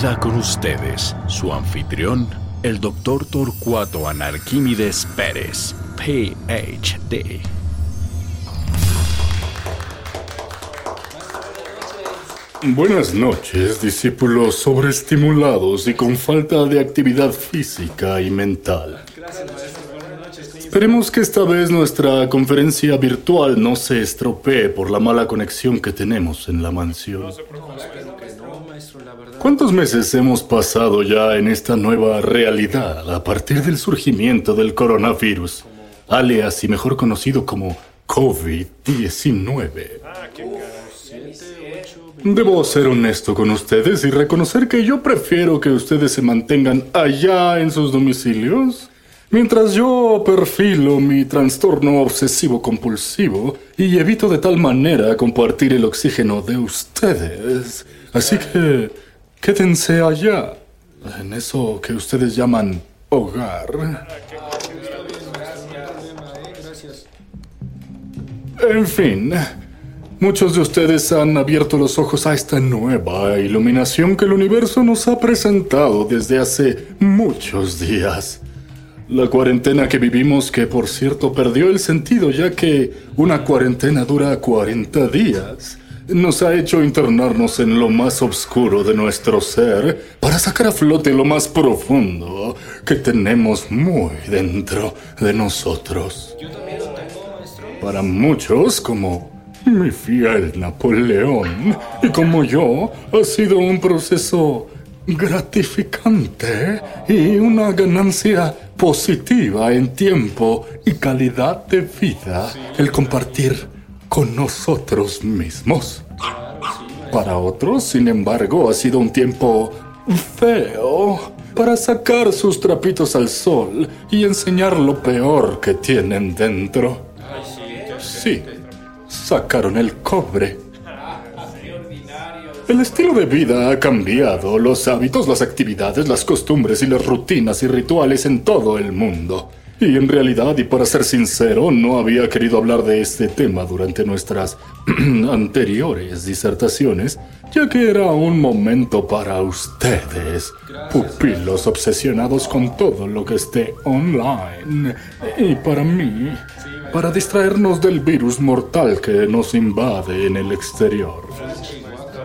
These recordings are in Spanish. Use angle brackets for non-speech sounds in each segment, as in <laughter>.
Con ustedes su anfitrión, el doctor Torcuato Anarquímides Pérez, PhD. Buenas noches, discípulos sobreestimulados y con falta de actividad física y mental. Esperemos que esta vez nuestra conferencia virtual no se estropee por la mala conexión que tenemos en la mansión. ¿Cuántos meses hemos pasado ya en esta nueva realidad a partir del surgimiento del coronavirus, alias y mejor conocido como COVID-19? Debo ser honesto con ustedes y reconocer que yo prefiero que ustedes se mantengan allá en sus domicilios, mientras yo perfilo mi trastorno obsesivo compulsivo y evito de tal manera compartir el oxígeno de ustedes. Así que quédense allá, en eso que ustedes llaman hogar. En fin, muchos de ustedes han abierto los ojos a esta nueva iluminación que el universo nos ha presentado desde hace muchos días. La cuarentena que vivimos, que por cierto perdió el sentido ya que una cuarentena dura 40 días, nos ha hecho internarnos en lo más oscuro de nuestro ser para sacar a flote lo más profundo que tenemos muy dentro de nosotros. Para muchos, como mi fiel Napoleón y como yo, ha sido un proceso gratificante y una ganancia positiva en tiempo y calidad de vida el compartir con nosotros mismos. Para otros, sin embargo, ha sido un tiempo feo para sacar sus trapitos al sol y enseñar lo peor que tienen dentro. Sí, sacaron el cobre. El estilo de vida ha cambiado, los hábitos, las actividades, las costumbres y las rutinas y rituales en todo el mundo. Y en realidad, y para ser sincero, no había querido hablar de este tema durante nuestras <clears throat> anteriores disertaciones, ya que era un momento para ustedes, pupilos obsesionados con todo lo que esté online. Y para mí, para distraernos del virus mortal que nos invade en el exterior.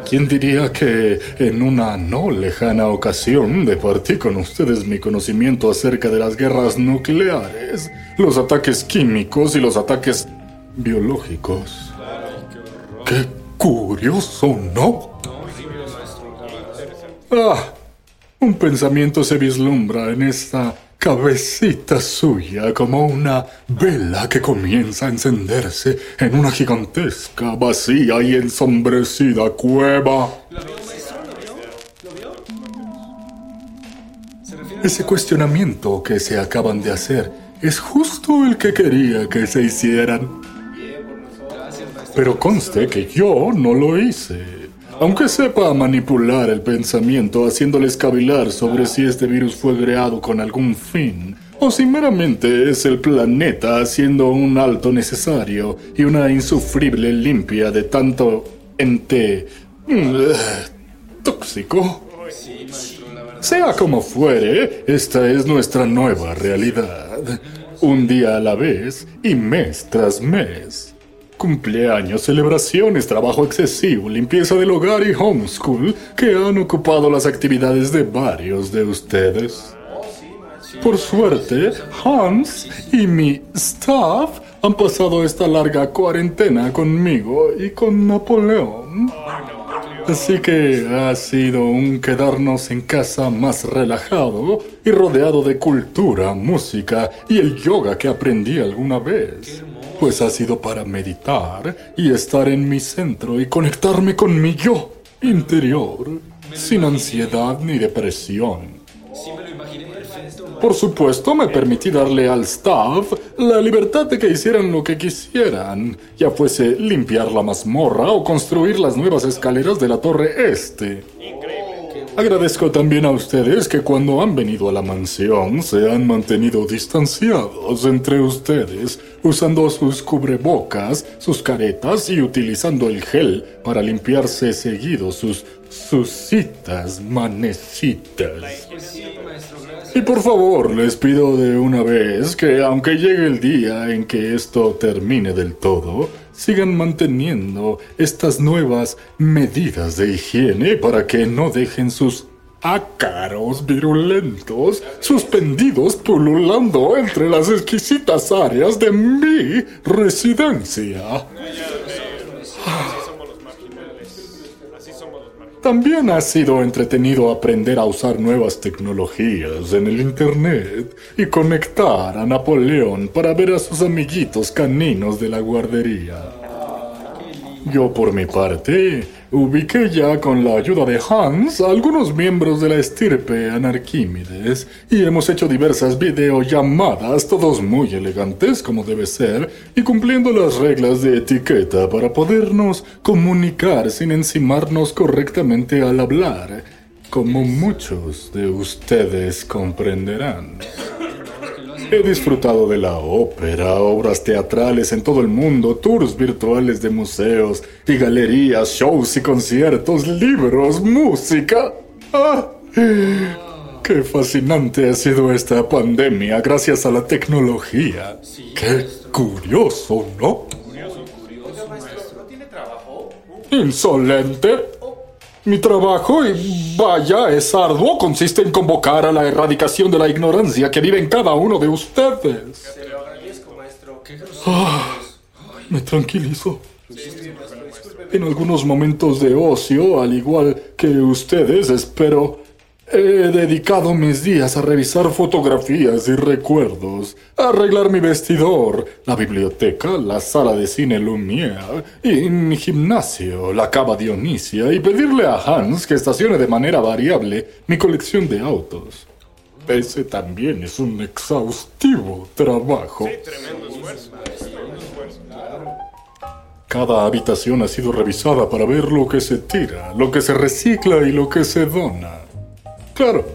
¿Quién diría que en una no lejana ocasión departí con ustedes mi conocimiento acerca de las guerras nucleares, los ataques químicos y los ataques biológicos? ¡Qué curioso, ¿no? Ah, un pensamiento se vislumbra en esta cabecita suya como una vela que comienza a encenderse en una gigantesca, vacía y ensombrecida cueva. Ese cuestionamiento que se acaban de hacer es justo el que quería que se hicieran. Pero conste que yo no lo hice. Aunque sepa manipular el pensamiento haciéndoles cavilar sobre si este virus fue creado con algún fin, o si meramente es el planeta haciendo un alto necesario y una insufrible limpia de tanto ente mm, tóxico. Sea como fuere, esta es nuestra nueva realidad. un día a la vez y mes tras mes. Cumpleaños, celebraciones, trabajo excesivo, limpieza del hogar y homeschool que han ocupado las actividades de varios de ustedes. Por suerte, Hans y mi staff han pasado esta larga cuarentena conmigo y con Napoleón. Así que ha sido un quedarnos en casa más relajado y rodeado de cultura, música y el yoga que aprendí alguna vez. Pues ha sido para meditar y estar en mi centro y conectarme con mi yo interior, sin ansiedad ni depresión. Por supuesto, me permití darle al staff la libertad de que hicieran lo que quisieran, ya fuese limpiar la mazmorra o construir las nuevas escaleras de la torre este. Agradezco también a ustedes que cuando han venido a la mansión se han mantenido distanciados entre ustedes, usando sus cubrebocas, sus caretas y utilizando el gel para limpiarse seguido sus sus citas manecitas. Y por favor, les pido de una vez que aunque llegue el día en que esto termine del todo, sigan manteniendo estas nuevas medidas de higiene para que no dejen sus ácaros virulentos suspendidos pululando entre las exquisitas áreas de mi residencia. También ha sido entretenido aprender a usar nuevas tecnologías en el Internet y conectar a Napoleón para ver a sus amiguitos caninos de la guardería. Yo por mi parte ubiqué ya con la ayuda de Hans a algunos miembros de la estirpe Anarquímedes y hemos hecho diversas videollamadas, todos muy elegantes como debe ser, y cumpliendo las reglas de etiqueta para podernos comunicar sin encimarnos correctamente al hablar, como muchos de ustedes comprenderán. He disfrutado de la ópera, obras teatrales en todo el mundo, tours virtuales de museos y galerías, shows y conciertos, libros, música. ¡Ah! ¡Qué fascinante ha sido esta pandemia gracias a la tecnología! ¡Qué curioso, ¿no? Insolente. Mi trabajo, y vaya, es arduo, consiste en convocar a la erradicación de la ignorancia que vive en cada uno de ustedes. Ah, me tranquilizo. En algunos momentos de ocio, al igual que ustedes, espero He dedicado mis días a revisar fotografías y recuerdos, a arreglar mi vestidor, la biblioteca, la sala de cine Lumière y mi gimnasio, la cava Dionisia, y pedirle a Hans que estacione de manera variable mi colección de autos. Ese también es un exhaustivo trabajo. Cada habitación ha sido revisada para ver lo que se tira, lo que se recicla y lo que se dona. Claro,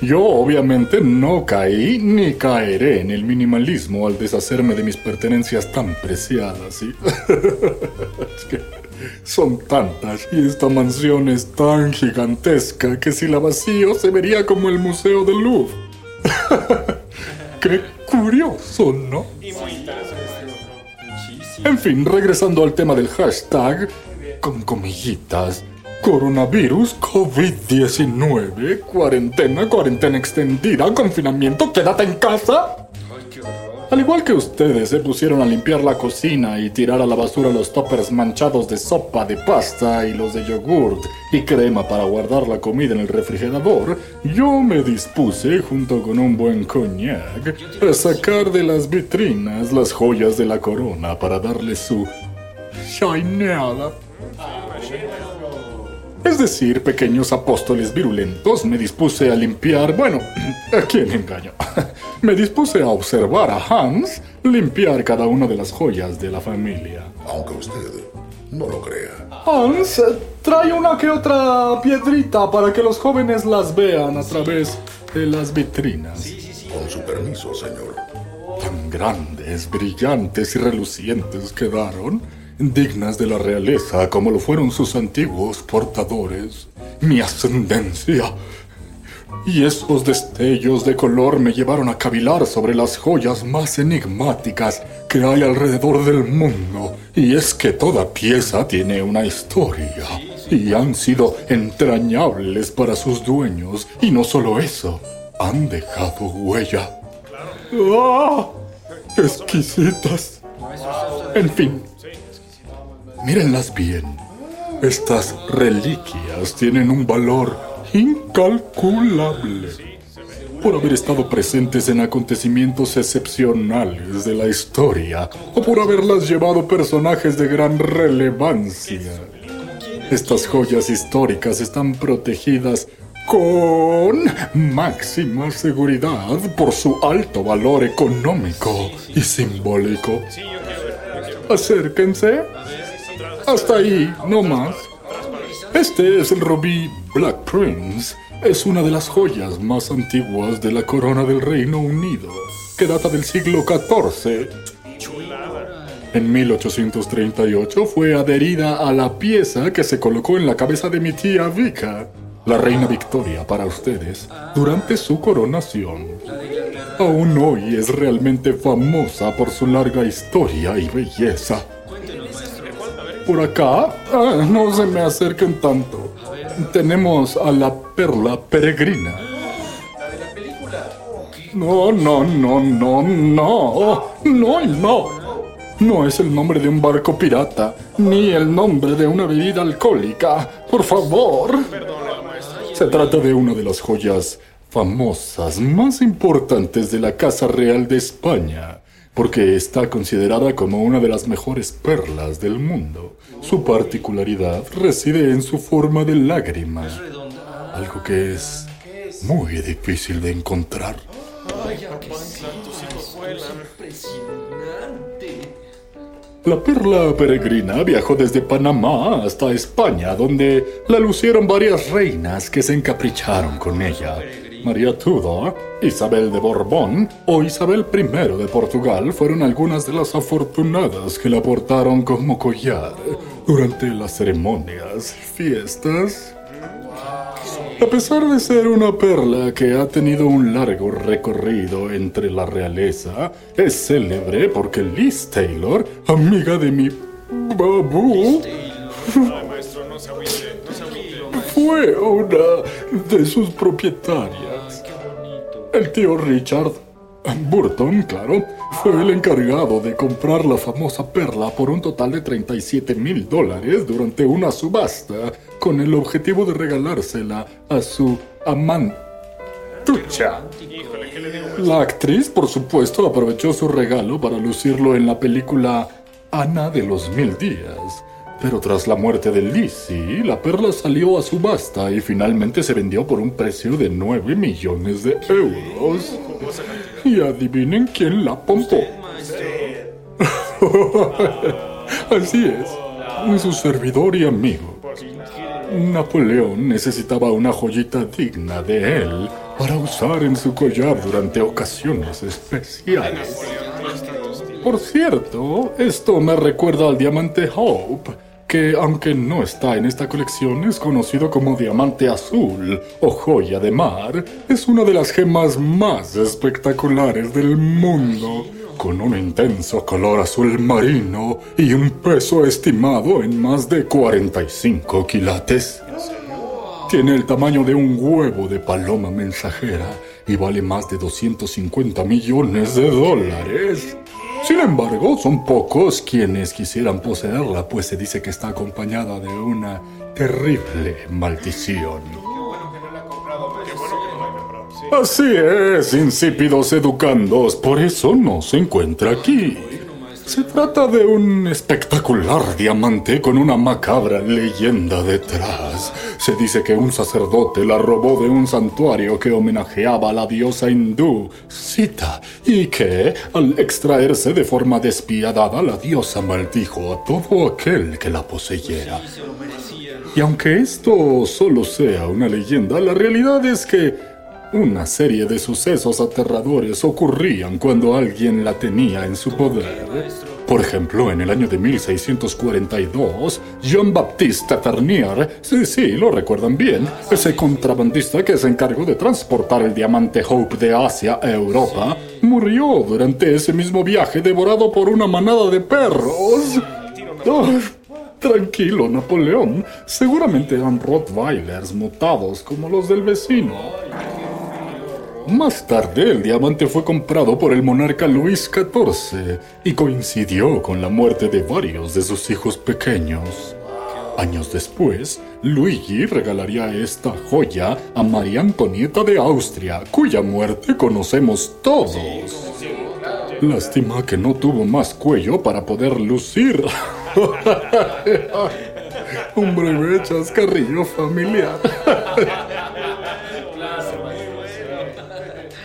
yo obviamente no caí ni caeré en el minimalismo al deshacerme de mis pertenencias tan preciadas. ¿sí? <laughs> es que son tantas y esta mansión es tan gigantesca que si la vacío se vería como el Museo del Louvre. <laughs> Qué curioso, ¿no? En fin, regresando al tema del hashtag, con comillitas. Coronavirus, COVID-19, cuarentena, cuarentena extendida, confinamiento, quédate en casa. Al igual que ustedes se pusieron a limpiar la cocina y tirar a la basura los toppers manchados de sopa, de pasta y los de yogurt y crema para guardar la comida en el refrigerador, yo me dispuse, junto con un buen coñac, a sacar de las vitrinas las joyas de la corona para darle su shineada. Es decir, pequeños apóstoles virulentos, me dispuse a limpiar, bueno, ¿a quién engaño? <laughs> me dispuse a observar a Hans limpiar cada una de las joyas de la familia. Aunque usted no lo crea. Hans, trae una que otra piedrita para que los jóvenes las vean a través de las vitrinas. Con su permiso, señor. Tan grandes, brillantes y relucientes quedaron dignas de la realeza como lo fueron sus antiguos portadores. Mi ascendencia Y esos destellos de color me llevaron a cavilar sobre las joyas más enigmáticas que hay alrededor del mundo. Y es que toda pieza tiene una historia. Y han sido entrañables para sus dueños. Y no solo eso, han dejado huella. ¡Ah! Exquisitas. En fin, mírenlas bien. Estas reliquias tienen un valor incalculable por haber estado presentes en acontecimientos excepcionales de la historia o por haberlas llevado personajes de gran relevancia. Estas joyas históricas están protegidas con máxima seguridad por su alto valor económico y simbólico. Acérquense. Hasta ahí, no más. Este es el rubí Black Prince. Es una de las joyas más antiguas de la corona del Reino Unido, que data del siglo XIV. En 1838 fue adherida a la pieza que se colocó en la cabeza de mi tía Vika, la reina Victoria para ustedes, durante su coronación. Aún hoy es realmente famosa por su larga historia y belleza. Por acá, ah, no se me acerquen tanto. Tenemos a la perla peregrina. No, no, no, no, no. No, no. No es el nombre de un barco pirata, ni el nombre de una bebida alcohólica. Por favor. Se trata de una de las joyas famosas más importantes de la Casa Real de España, porque está considerada como una de las mejores perlas del mundo. Su particularidad reside en su forma de lágrima, algo que es muy difícil de encontrar. La perla peregrina viajó desde Panamá hasta España, donde la lucieron varias reinas que se encapricharon con ella. María Tudor, Isabel de Borbón o Isabel I de Portugal fueron algunas de las afortunadas que la portaron como collar durante las ceremonias, fiestas a pesar de ser una perla que ha tenido un largo recorrido entre la realeza, es célebre porque Liz Taylor, amiga de mi babu, fue una de sus propietarias. El tío Richard Burton, claro, fue el encargado de comprar la famosa perla por un total de 37 mil dólares durante una subasta, con el objetivo de regalársela a su amantucha. La actriz, por supuesto, aprovechó su regalo para lucirlo en la película Ana de los Mil Días. Pero tras la muerte de Lizzie, la perla salió a subasta y finalmente se vendió por un precio de 9 millones de euros. Y adivinen quién la pompó. <laughs> Así es, su servidor y amigo. Napoleón necesitaba una joyita digna de él para usar en su collar durante ocasiones especiales. Por cierto, esto me recuerda al diamante Hope, que aunque no está en esta colección, es conocido como diamante azul o joya de mar, es una de las gemas más espectaculares del mundo, con un intenso color azul marino y un peso estimado en más de 45 quilates. Tiene el tamaño de un huevo de paloma mensajera y vale más de 250 millones de dólares. Sin embargo, son pocos quienes quisieran poseerla, pues se dice que está acompañada de una terrible maldición. Así es, insípidos educandos, por eso no se encuentra aquí. Se trata de un espectacular diamante con una macabra leyenda detrás. Se dice que un sacerdote la robó de un santuario que homenajeaba a la diosa hindú Sita y que, al extraerse de forma despiadada, la diosa maldijo a todo aquel que la poseyera. Y aunque esto solo sea una leyenda, la realidad es que una serie de sucesos aterradores ocurrían cuando alguien la tenía en su poder. Por ejemplo, en el año de 1642, Jean-Baptiste Tavernier, sí, sí, lo recuerdan bien, ese contrabandista que se encargó de transportar el diamante Hope de Asia a Europa, murió durante ese mismo viaje devorado por una manada de perros. Oh, tranquilo, Napoleón. Seguramente eran Rottweilers mutados como los del vecino. Más tarde, el diamante fue comprado por el monarca Luis XIV y coincidió con la muerte de varios de sus hijos pequeños. Años después, Luigi regalaría esta joya a María Antonieta de Austria, cuya muerte conocemos todos. Lástima que no tuvo más cuello para poder lucir. <laughs> Un breve chascarrillo familiar. <laughs>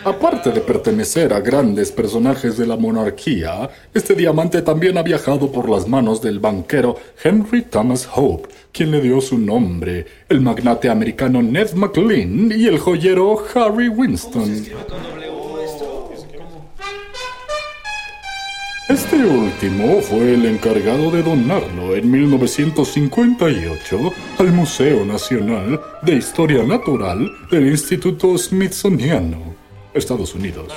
Aparte de pertenecer a grandes personajes de la monarquía, este diamante también ha viajado por las manos del banquero Henry Thomas Hope, quien le dio su nombre, el magnate americano Ned McLean y el joyero Harry Winston. Este último fue el encargado de donarlo en 1958 al Museo Nacional de Historia Natural del Instituto Smithsoniano. Estados Unidos,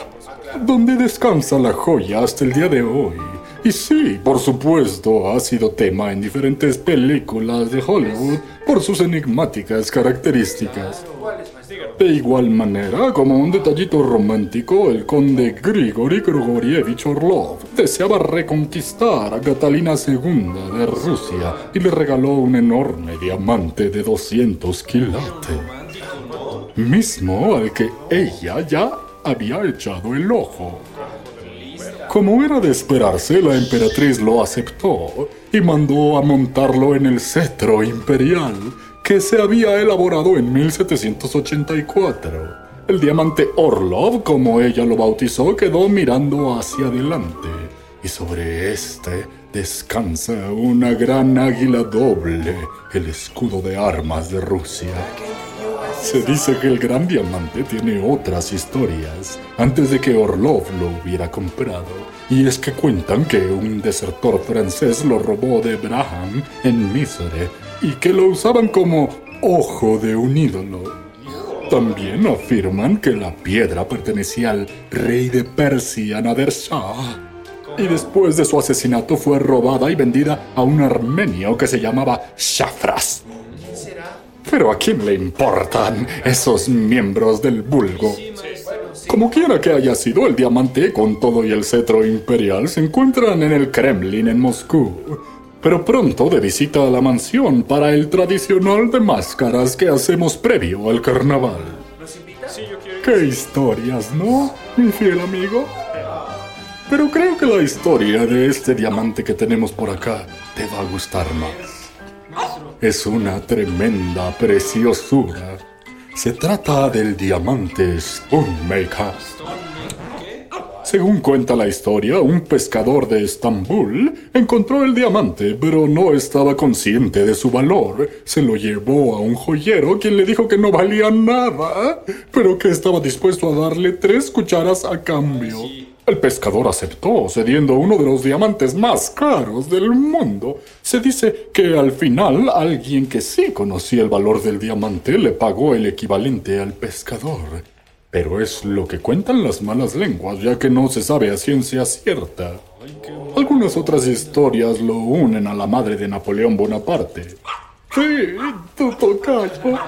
donde descansa la joya hasta el día de hoy. Y sí, por supuesto, ha sido tema en diferentes películas de Hollywood por sus enigmáticas características. De igual manera, como un detallito romántico, el conde Grigory Grigorievich Orlov deseaba reconquistar a Catalina II de Rusia y le regaló un enorme diamante de 200 quilates mismo al que ella ya había echado el ojo. Como era de esperarse, la emperatriz lo aceptó y mandó a montarlo en el cetro imperial que se había elaborado en 1784. El diamante Orlov, como ella lo bautizó, quedó mirando hacia adelante y sobre este descansa una gran águila doble, el escudo de armas de Rusia. Se dice que el gran diamante tiene otras historias antes de que Orlov lo hubiera comprado. Y es que cuentan que un desertor francés lo robó de Braham en Mysore y que lo usaban como ojo de un ídolo. También afirman que la piedra pertenecía al rey de Persia, Nader Shah. Y después de su asesinato fue robada y vendida a un armenio que se llamaba Shafras. Pero ¿a quién le importan esos miembros del vulgo? Como quiera que haya sido, el diamante con todo y el cetro imperial se encuentran en el Kremlin en Moscú. Pero pronto de visita a la mansión para el tradicional de máscaras que hacemos previo al carnaval. ¡Qué historias, ¿no, mi fiel amigo? Pero creo que la historia de este diamante que tenemos por acá te va a gustar más. Es una tremenda preciosura. Se trata del diamante Spoonmaker. Según cuenta la historia, un pescador de Estambul encontró el diamante, pero no estaba consciente de su valor. Se lo llevó a un joyero quien le dijo que no valía nada, pero que estaba dispuesto a darle tres cucharas a cambio. El pescador aceptó, cediendo uno de los diamantes más caros del mundo. Se dice que al final alguien que sí conocía el valor del diamante le pagó el equivalente al pescador. Pero es lo que cuentan las malas lenguas, ya que no se sabe a ciencia cierta. Algunas otras historias lo unen a la madre de Napoleón Bonaparte. Sí, tu tocayo.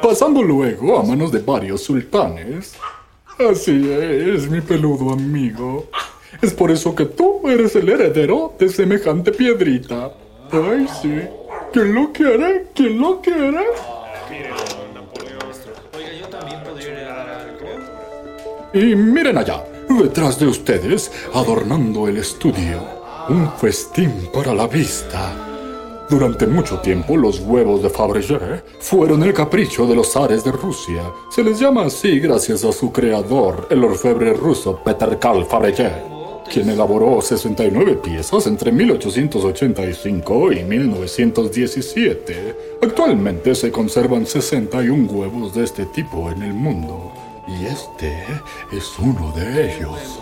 Pasando luego a manos de varios sultanes. Así es, mi peludo amigo. Es por eso que tú eres el heredero de semejante piedrita. Ay, sí. ¿Quién lo quiere? ¿Quién lo quiere? Y miren allá, detrás de ustedes, adornando el estudio, un festín para la vista. Durante mucho tiempo los huevos de Fabergé fueron el capricho de los zares de Rusia. Se les llama así gracias a su creador, el orfebre ruso Peter Karl Fabergé, quien elaboró 69 piezas entre 1885 y 1917. Actualmente se conservan 61 huevos de este tipo en el mundo. Y este es uno de ellos.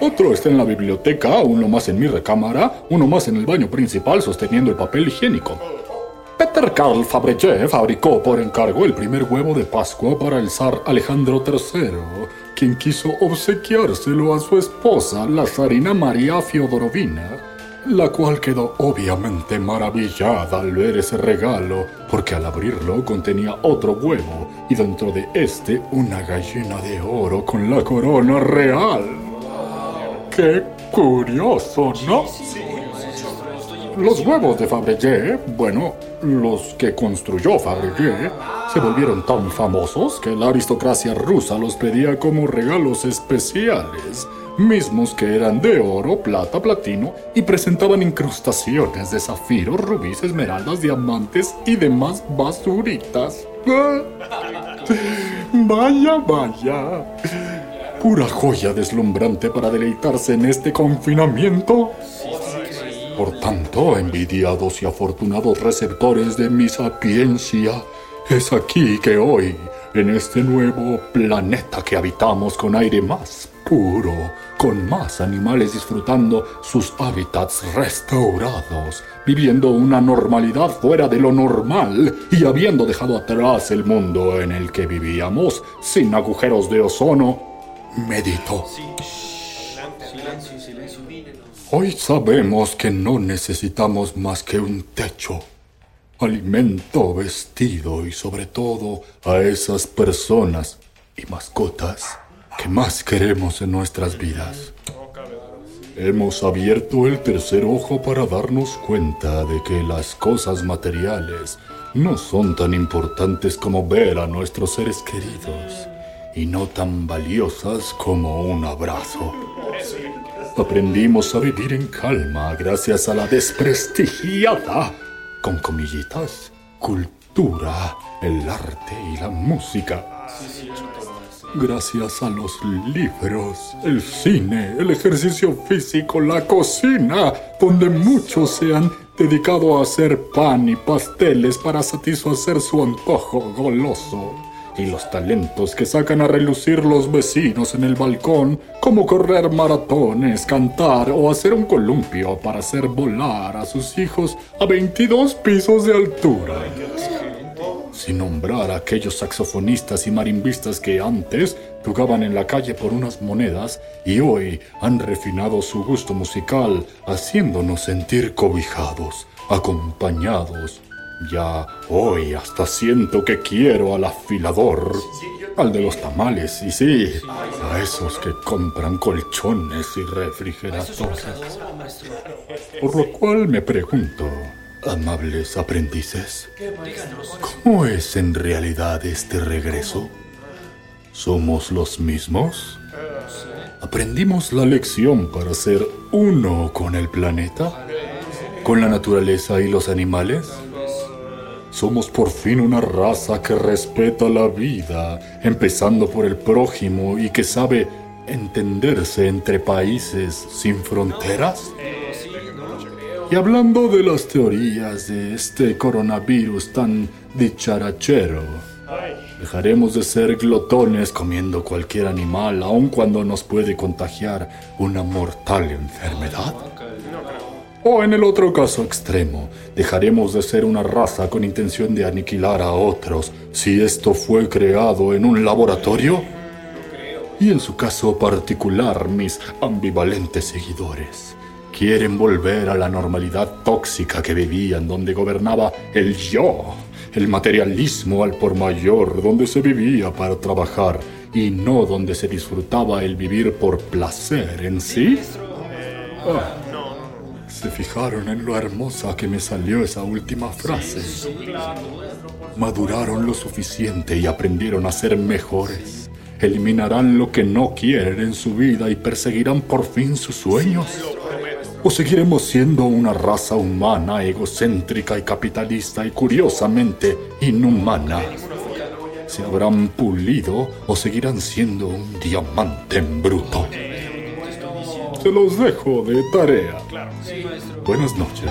Otro está en la biblioteca, uno más en mi recámara, uno más en el baño principal sosteniendo el papel higiénico. Peter Karl Fabergé fabricó por encargo el primer huevo de Pascua para el zar Alejandro III, quien quiso obsequiárselo a su esposa, la zarina María Fiodorovina, la cual quedó obviamente maravillada al ver ese regalo, porque al abrirlo contenía otro huevo y dentro de este una gallina de oro con la corona real. ¡Qué curioso, ¿no? Los huevos de Fabergé, bueno, los que construyó Fabergé, se volvieron tan famosos que la aristocracia rusa los pedía como regalos especiales, mismos que eran de oro, plata, platino y presentaban incrustaciones de zafiro, rubíes, esmeraldas, diamantes y demás basuritas. <laughs> Vaya, vaya. Pura joya deslumbrante para deleitarse en este confinamiento. Por tanto, envidiados y afortunados receptores de mi sapiencia, es aquí que hoy, en este nuevo planeta que habitamos con aire más puro, con más animales disfrutando sus hábitats restaurados, viviendo una normalidad fuera de lo normal y habiendo dejado atrás el mundo en el que vivíamos, sin agujeros de ozono, medito. Hoy sabemos que no necesitamos más que un techo, alimento, vestido y sobre todo a esas personas y mascotas que más queremos en nuestras vidas. Hemos abierto el tercer ojo para darnos cuenta de que las cosas materiales no son tan importantes como ver a nuestros seres queridos y no tan valiosas como un abrazo. Aprendimos a vivir en calma gracias a la desprestigiada, con comillitas, cultura, el arte y la música. Gracias a los libros, el cine, el ejercicio físico, la cocina, donde muchos se han dedicado a hacer pan y pasteles para satisfacer su antojo goloso y los talentos que sacan a relucir los vecinos en el balcón, como correr maratones, cantar o hacer un columpio para hacer volar a sus hijos a 22 pisos de altura. Sin nombrar a aquellos saxofonistas y marimbistas que antes tocaban en la calle por unas monedas y hoy han refinado su gusto musical, haciéndonos sentir cobijados, acompañados, ya hoy hasta siento que quiero al afilador, al de los tamales, y sí, a esos que compran colchones y refrigeradores. Por lo cual me pregunto, amables aprendices, ¿cómo es en realidad este regreso? ¿Somos los mismos? ¿Aprendimos la lección para ser uno con el planeta? ¿Con la naturaleza y los animales? Somos por fin una raza que respeta la vida, empezando por el prójimo y que sabe entenderse entre países sin fronteras. Y hablando de las teorías de este coronavirus tan dicharachero, dejaremos de ser glotones comiendo cualquier animal aun cuando nos puede contagiar una mortal enfermedad. O en el otro caso extremo, dejaremos de ser una raza con intención de aniquilar a otros si esto fue creado en un laboratorio. Y en su caso particular, mis ambivalentes seguidores quieren volver a la normalidad tóxica que vivían donde gobernaba el yo, el materialismo al por mayor, donde se vivía para trabajar y no donde se disfrutaba el vivir por placer en sí. Ah. ¿Se fijaron en lo hermosa que me salió esa última frase? Maduraron lo suficiente y aprendieron a ser mejores. Eliminarán lo que no quieren en su vida y perseguirán por fin sus sueños. ¿O seguiremos siendo una raza humana, egocéntrica y capitalista y curiosamente inhumana? ¿Se habrán pulido o seguirán siendo un diamante en bruto? Se los dejo de tarea. Buenas noches.